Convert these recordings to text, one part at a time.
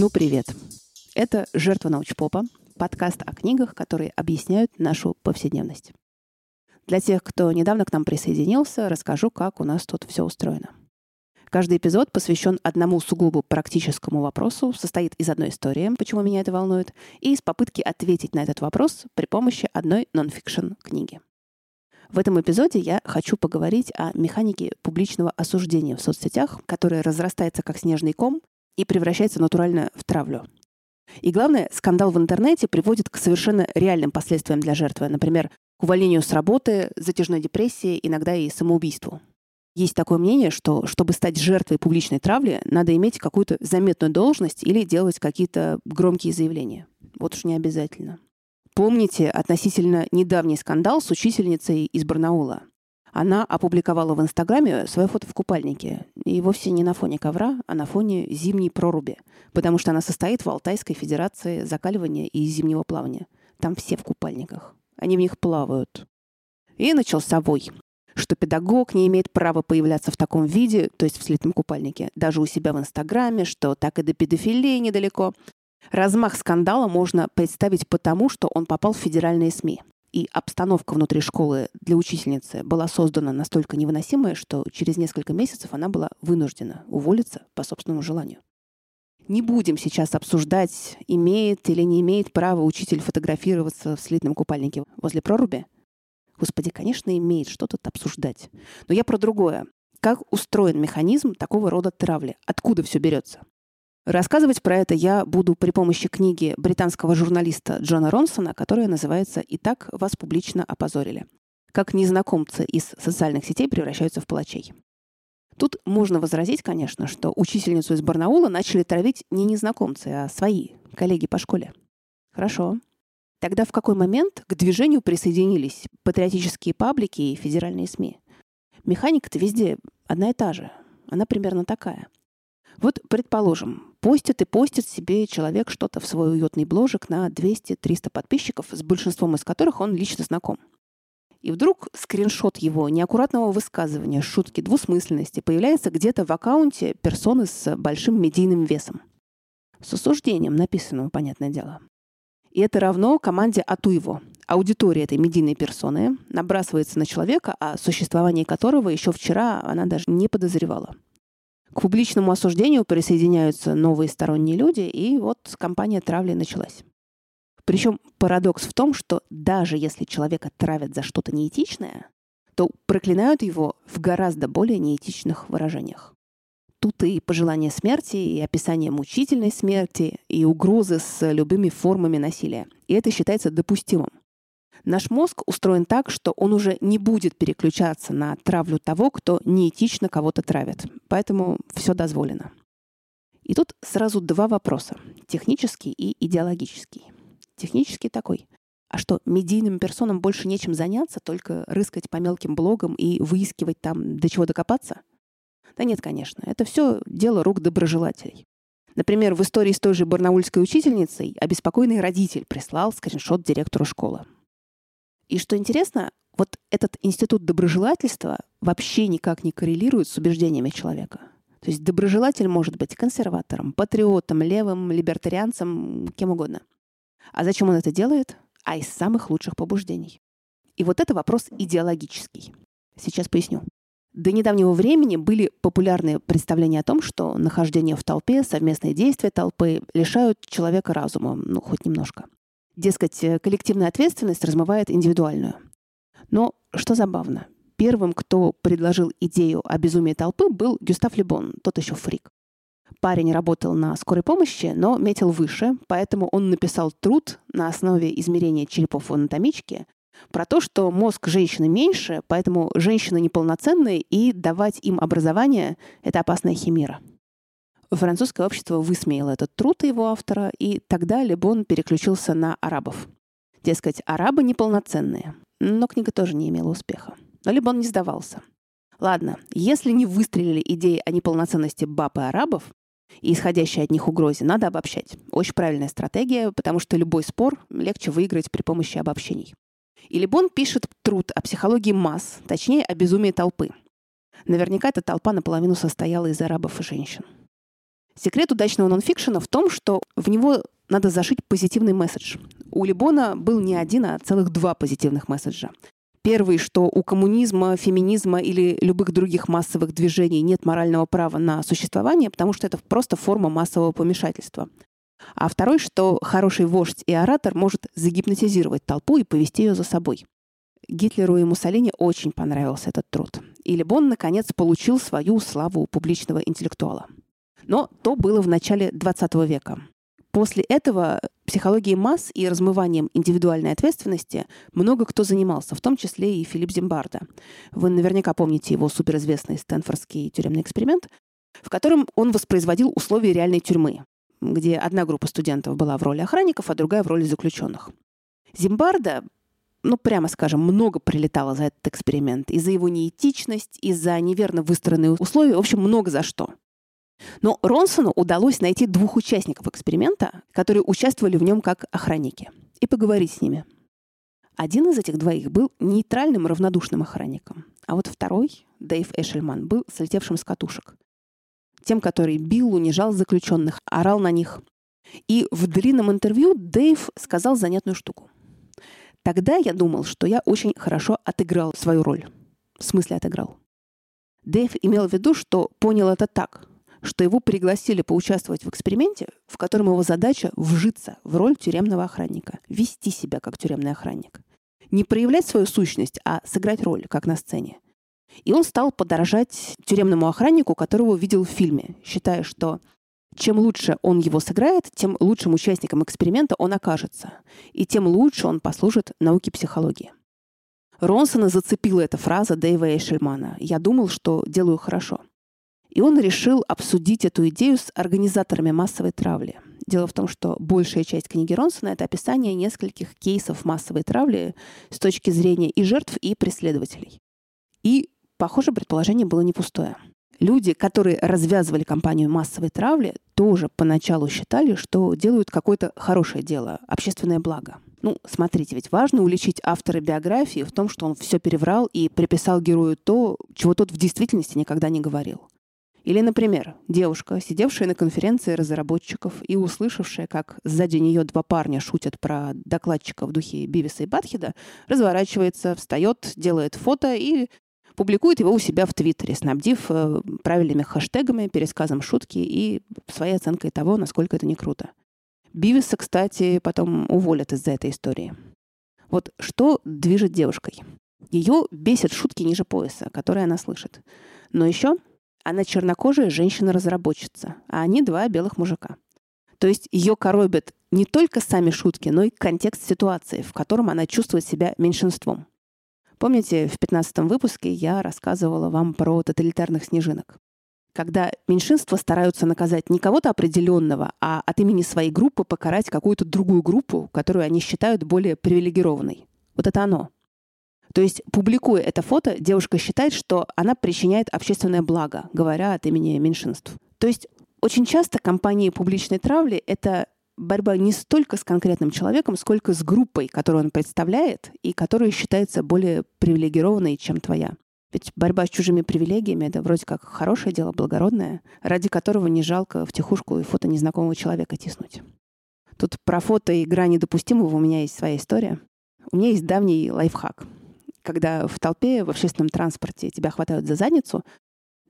Ну, привет. Это «Жертва научпопа», подкаст о книгах, которые объясняют нашу повседневность. Для тех, кто недавно к нам присоединился, расскажу, как у нас тут все устроено. Каждый эпизод посвящен одному сугубо практическому вопросу, состоит из одной истории, почему меня это волнует, и из попытки ответить на этот вопрос при помощи одной нон-фикшн книги. В этом эпизоде я хочу поговорить о механике публичного осуждения в соцсетях, которая разрастается как снежный ком и превращается натурально в травлю. И главное, скандал в интернете приводит к совершенно реальным последствиям для жертвы. Например, к увольнению с работы, затяжной депрессии, иногда и самоубийству. Есть такое мнение, что чтобы стать жертвой публичной травли, надо иметь какую-то заметную должность или делать какие-то громкие заявления. Вот уж не обязательно. Помните относительно недавний скандал с учительницей из Барнаула? Она опубликовала в Инстаграме свое фото в купальнике. И вовсе не на фоне ковра, а на фоне зимней проруби. Потому что она состоит в Алтайской Федерации закаливания и зимнего плавания. Там все в купальниках. Они в них плавают. И начался вой что педагог не имеет права появляться в таком виде, то есть в слитном купальнике, даже у себя в Инстаграме, что так и до педофилии недалеко. Размах скандала можно представить потому, что он попал в федеральные СМИ. И обстановка внутри школы для учительницы была создана настолько невыносимая, что через несколько месяцев она была вынуждена уволиться по собственному желанию. Не будем сейчас обсуждать, имеет или не имеет право учитель фотографироваться в слитном купальнике возле проруби. Господи, конечно, имеет что тут обсуждать. Но я про другое. Как устроен механизм такого рода травли? Откуда все берется? Рассказывать про это я буду при помощи книги британского журналиста Джона Ронсона, которая называется «И так вас публично опозорили». Как незнакомцы из социальных сетей превращаются в палачей. Тут можно возразить, конечно, что учительницу из Барнаула начали травить не незнакомцы, а свои, коллеги по школе. Хорошо. Тогда в какой момент к движению присоединились патриотические паблики и федеральные СМИ? Механика-то везде одна и та же. Она примерно такая – вот, предположим, постит и постит себе человек что-то в свой уютный бложек на 200-300 подписчиков, с большинством из которых он лично знаком. И вдруг скриншот его неаккуратного высказывания, шутки, двусмысленности появляется где-то в аккаунте персоны с большим медийным весом. С осуждением написанного, понятное дело. И это равно команде Атуево. Аудитория этой медийной персоны набрасывается на человека, о существовании которого еще вчера она даже не подозревала. К публичному осуждению присоединяются новые сторонние люди, и вот кампания травли началась. Причем парадокс в том, что даже если человека травят за что-то неэтичное, то проклинают его в гораздо более неэтичных выражениях. Тут и пожелание смерти, и описание мучительной смерти, и угрозы с любыми формами насилия. И это считается допустимым. Наш мозг устроен так, что он уже не будет переключаться на травлю того, кто неэтично кого-то травит. Поэтому все дозволено. И тут сразу два вопроса. Технический и идеологический. Технический такой. А что, медийным персонам больше нечем заняться, только рыскать по мелким блогам и выискивать там, до чего докопаться? Да нет, конечно. Это все дело рук доброжелателей. Например, в истории с той же барнаульской учительницей обеспокоенный родитель прислал скриншот директору школы. И что интересно, вот этот институт доброжелательства вообще никак не коррелирует с убеждениями человека. То есть доброжелатель может быть консерватором, патриотом, левым, либертарианцем, кем угодно. А зачем он это делает? А из самых лучших побуждений. И вот это вопрос идеологический. Сейчас поясню. До недавнего времени были популярные представления о том, что нахождение в толпе, совместные действия толпы лишают человека разума, ну, хоть немножко. Дескать, э, коллективная ответственность размывает индивидуальную. Но что забавно, первым, кто предложил идею о безумии толпы, был Гюстав Лебон, тот еще фрик. Парень работал на скорой помощи, но метил выше, поэтому он написал труд на основе измерения черепов в анатомичке про то, что мозг женщины меньше, поэтому женщины неполноценные, и давать им образование — это опасная химера. Французское общество высмеяло этот труд его автора, и тогда Лебон переключился на арабов. Дескать, арабы неполноценные. Но книга тоже не имела успеха. Но Лебон не сдавался. Ладно, если не выстрелили идеи о неполноценности баб и арабов, и исходящей от них угрозе, надо обобщать. Очень правильная стратегия, потому что любой спор легче выиграть при помощи обобщений. И Лебон пишет труд о психологии масс, точнее, о безумии толпы. Наверняка эта толпа наполовину состояла из арабов и женщин. Секрет удачного нонфикшена в том, что в него надо зашить позитивный месседж. У Либона был не один, а целых два позитивных месседжа. Первый, что у коммунизма, феминизма или любых других массовых движений нет морального права на существование, потому что это просто форма массового помешательства. А второй, что хороший вождь и оратор может загипнотизировать толпу и повести ее за собой. Гитлеру и Муссолини очень понравился этот труд. И Лебон, наконец, получил свою славу публичного интеллектуала. Но то было в начале 20 века. После этого психологией масс и размыванием индивидуальной ответственности много кто занимался, в том числе и Филипп Зимбарда. Вы наверняка помните его суперизвестный стэнфордский тюремный эксперимент, в котором он воспроизводил условия реальной тюрьмы, где одна группа студентов была в роли охранников, а другая в роли заключенных. Зимбарда ну, прямо скажем, много прилетало за этот эксперимент. И за его неэтичность, и за неверно выстроенные условия. В общем, много за что. Но Ронсону удалось найти двух участников эксперимента, которые участвовали в нем как охранники, и поговорить с ними. Один из этих двоих был нейтральным равнодушным охранником, а вот второй, Дэйв Эшельман, был слетевшим с катушек. Тем, который бил, унижал заключенных, орал на них. И в длинном интервью Дэйв сказал занятную штуку. Тогда я думал, что я очень хорошо отыграл свою роль. В смысле отыграл. Дэйв имел в виду, что понял это так что его пригласили поучаствовать в эксперименте, в котором его задача вжиться в роль тюремного охранника, вести себя как тюремный охранник. Не проявлять свою сущность, а сыграть роль, как на сцене. И он стал подражать тюремному охраннику, которого видел в фильме, считая, что чем лучше он его сыграет, тем лучшим участником эксперимента он окажется, и тем лучше он послужит науке психологии. Ронсона зацепила эта фраза Дэйва Эйшельмана. «Я думал, что делаю хорошо». И он решил обсудить эту идею с организаторами массовой травли. Дело в том, что большая часть книги Ронсона — это описание нескольких кейсов массовой травли с точки зрения и жертв, и преследователей. И, похоже, предположение было не пустое. Люди, которые развязывали кампанию массовой травли, тоже поначалу считали, что делают какое-то хорошее дело, общественное благо. Ну, смотрите, ведь важно уличить автора биографии в том, что он все переврал и приписал герою то, чего тот в действительности никогда не говорил. Или, например, девушка, сидевшая на конференции разработчиков и услышавшая, как сзади нее два парня шутят про докладчика в духе Бивиса и Батхеда, разворачивается, встает, делает фото и публикует его у себя в Твиттере, снабдив э, правильными хэштегами, пересказом шутки и своей оценкой того, насколько это не круто. Бивиса, кстати, потом уволят из-за этой истории. Вот что движет девушкой? Ее бесят шутки ниже пояса, которые она слышит. Но еще она чернокожая женщина-разработчица, а они два белых мужика. То есть ее коробят не только сами шутки, но и контекст ситуации, в котором она чувствует себя меньшинством. Помните, в 15 выпуске я рассказывала вам про тоталитарных снежинок? Когда меньшинства стараются наказать не кого-то определенного, а от имени своей группы покарать какую-то другую группу, которую они считают более привилегированной. Вот это оно. То есть, публикуя это фото, девушка считает, что она причиняет общественное благо, говоря от имени меньшинств. То есть, очень часто компании публичной травли — это борьба не столько с конкретным человеком, сколько с группой, которую он представляет и которая считается более привилегированной, чем твоя. Ведь борьба с чужими привилегиями — это вроде как хорошее дело, благородное, ради которого не жалко втихушку и фото незнакомого человека тиснуть. Тут про фото и грани допустимого у меня есть своя история. У меня есть давний лайфхак — когда в толпе, в общественном транспорте тебя хватают за задницу,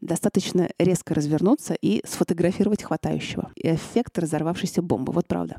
достаточно резко развернуться и сфотографировать хватающего. Эффект разорвавшейся бомбы. Вот правда.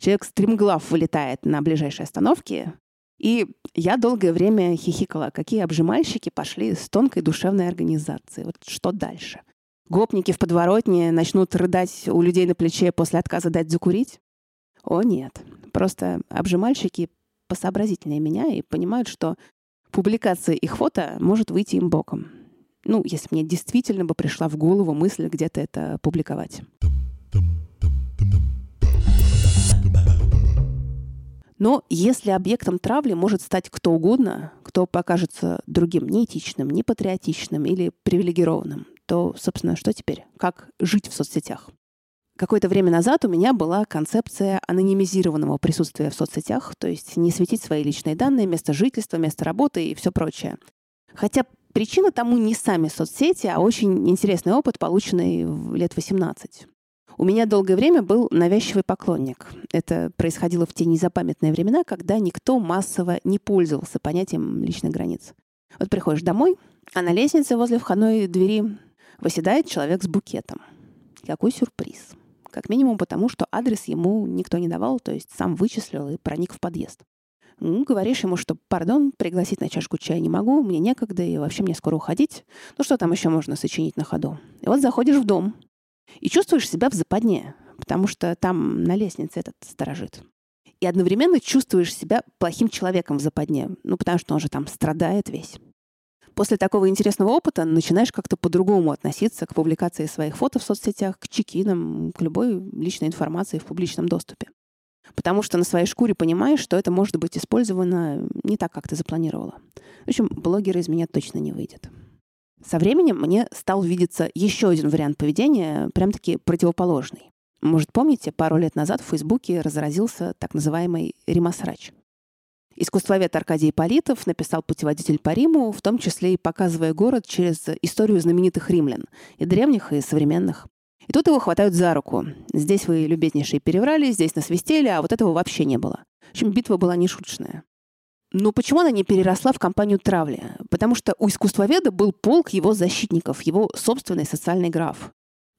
Человек стремглав вылетает на ближайшей остановке, и я долгое время хихикала, какие обжимальщики пошли с тонкой душевной организацией. Вот что дальше? Гопники в подворотне начнут рыдать у людей на плече после отказа дать закурить? О, нет. Просто обжимальщики посообразительнее меня и понимают, что публикация их фото может выйти им боком. Ну, если мне действительно бы пришла в голову мысль где-то это публиковать. Но если объектом травли может стать кто угодно, кто покажется другим неэтичным, непатриотичным или привилегированным, то, собственно, что теперь? Как жить в соцсетях? Какое-то время назад у меня была концепция анонимизированного присутствия в соцсетях, то есть не светить свои личные данные, место жительства, место работы и все прочее. Хотя причина тому не сами соцсети, а очень интересный опыт, полученный в лет 18. У меня долгое время был навязчивый поклонник. Это происходило в те незапамятные времена, когда никто массово не пользовался понятием личных границ. Вот приходишь домой, а на лестнице возле входной двери восседает человек с букетом. Какой сюрприз. Как минимум потому, что адрес ему никто не давал, то есть сам вычислил и проник в подъезд. Ну, говоришь ему, что, пардон, пригласить на чашку чая не могу, мне некогда, и вообще мне скоро уходить. Ну, что там еще можно сочинить на ходу? И вот заходишь в дом, и чувствуешь себя в западне, потому что там на лестнице этот сторожит. И одновременно чувствуешь себя плохим человеком в западне, ну, потому что он же там страдает весь. После такого интересного опыта начинаешь как-то по-другому относиться к публикации своих фото в соцсетях, к чекинам, к любой личной информации в публичном доступе. Потому что на своей шкуре понимаешь, что это может быть использовано не так, как ты запланировала. В общем, блогера из меня точно не выйдет. Со временем мне стал видеться еще один вариант поведения, прям-таки противоположный. Может, помните, пару лет назад в Фейсбуке разразился так называемый ремасрач. Искусствовед Аркадий Политов написал путеводитель по Риму, в том числе и показывая город через историю знаменитых римлян, и древних, и современных. И тут его хватают за руку. Здесь вы, любезнейшие, переврали, здесь насвистели, а вот этого вообще не было. В общем, битва была нешуточная. Но почему она не переросла в кампанию травли? Потому что у искусствоведа был полк его защитников, его собственный социальный граф.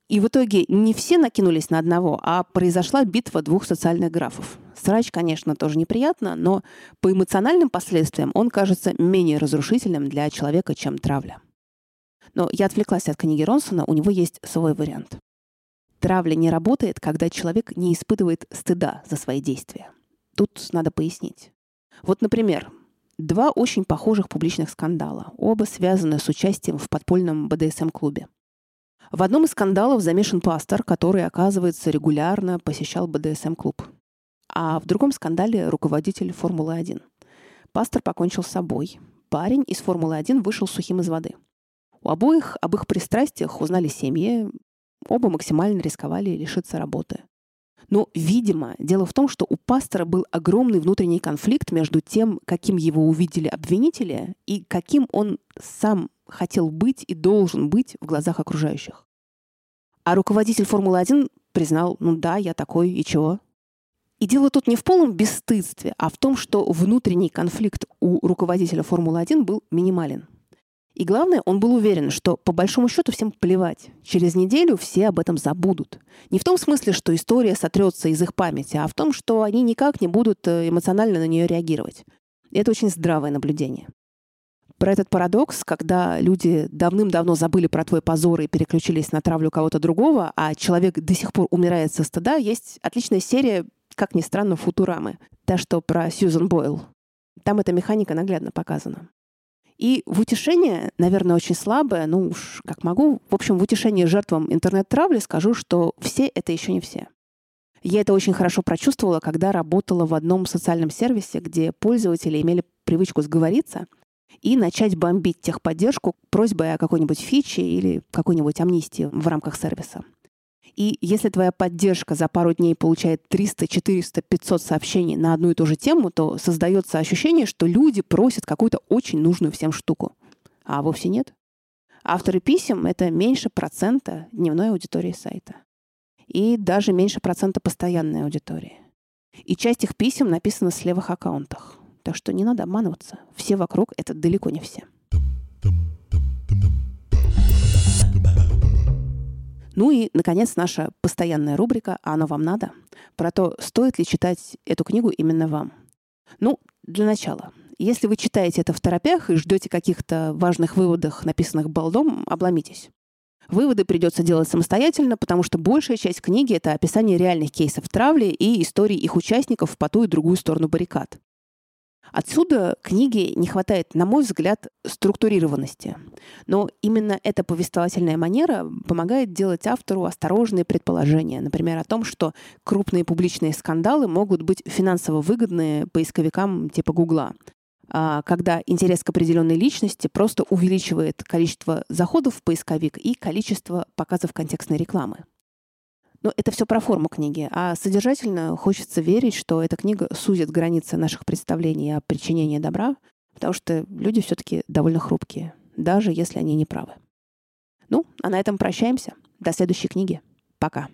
И в итоге не все накинулись на одного, а произошла битва двух социальных графов. Срач, конечно, тоже неприятно, но по эмоциональным последствиям он кажется менее разрушительным для человека, чем травля. Но я отвлеклась от книги Ронсона, у него есть свой вариант. Травля не работает, когда человек не испытывает стыда за свои действия. Тут надо пояснить. Вот, например, два очень похожих публичных скандала, оба связаны с участием в подпольном БДСМ-клубе. В одном из скандалов замешан пастор, который, оказывается, регулярно посещал БДСМ-клуб. А в другом скандале руководитель Формулы-1. Пастор покончил с собой. Парень из Формулы-1 вышел сухим из воды. У обоих об их пристрастиях узнали семьи, оба максимально рисковали лишиться работы. Но, видимо, дело в том, что у пастора был огромный внутренний конфликт между тем, каким его увидели обвинители, и каким он сам хотел быть и должен быть в глазах окружающих. А руководитель Формулы-1 признал, ну да, я такой, и чего? И дело тут не в полном бесстыдстве, а в том, что внутренний конфликт у руководителя Формулы-1 был минимален. И главное, он был уверен, что по большому счету всем плевать. Через неделю все об этом забудут. Не в том смысле, что история сотрется из их памяти, а в том, что они никак не будут э, эмоционально на нее реагировать. Это очень здравое наблюдение. Про этот парадокс, когда люди давным-давно забыли про твой позор и переключились на травлю кого-то другого, а человек до сих пор умирает со стыда, есть отличная серия, как ни странно, Футурамы. Та, что про Сьюзен Бойл. Там эта механика наглядно показана. И в утешение, наверное, очень слабое, ну уж как могу, в общем, в утешение жертвам интернет-травли скажу, что все это еще не все. Я это очень хорошо прочувствовала, когда работала в одном социальном сервисе, где пользователи имели привычку сговориться и начать бомбить техподдержку просьбой о какой-нибудь фиче или какой-нибудь амнистии в рамках сервиса. И если твоя поддержка за пару дней получает 300, 400, 500 сообщений на одну и ту же тему, то создается ощущение, что люди просят какую-то очень нужную всем штуку. А вовсе нет. Авторы писем — это меньше процента дневной аудитории сайта. И даже меньше процента постоянной аудитории. И часть их писем написана с левых аккаунтах. Так что не надо обманываться. Все вокруг — это далеко не все. Ну и, наконец, наша постоянная рубрика «А оно вам надо?» про то, стоит ли читать эту книгу именно вам. Ну, для начала. Если вы читаете это в торопях и ждете каких-то важных выводов, написанных балдом, обломитесь. Выводы придется делать самостоятельно, потому что большая часть книги — это описание реальных кейсов травли и историй их участников по ту и другую сторону баррикад. Отсюда книге не хватает, на мой взгляд, структурированности. Но именно эта повествовательная манера помогает делать автору осторожные предположения, например, о том, что крупные публичные скандалы могут быть финансово выгодны поисковикам типа Гугла, а когда интерес к определенной личности просто увеличивает количество заходов в поисковик и количество показов контекстной рекламы. Но это все про форму книги. А содержательно хочется верить, что эта книга сузит границы наших представлений о причинении добра, потому что люди все-таки довольно хрупкие, даже если они не правы. Ну, а на этом прощаемся. До следующей книги. Пока.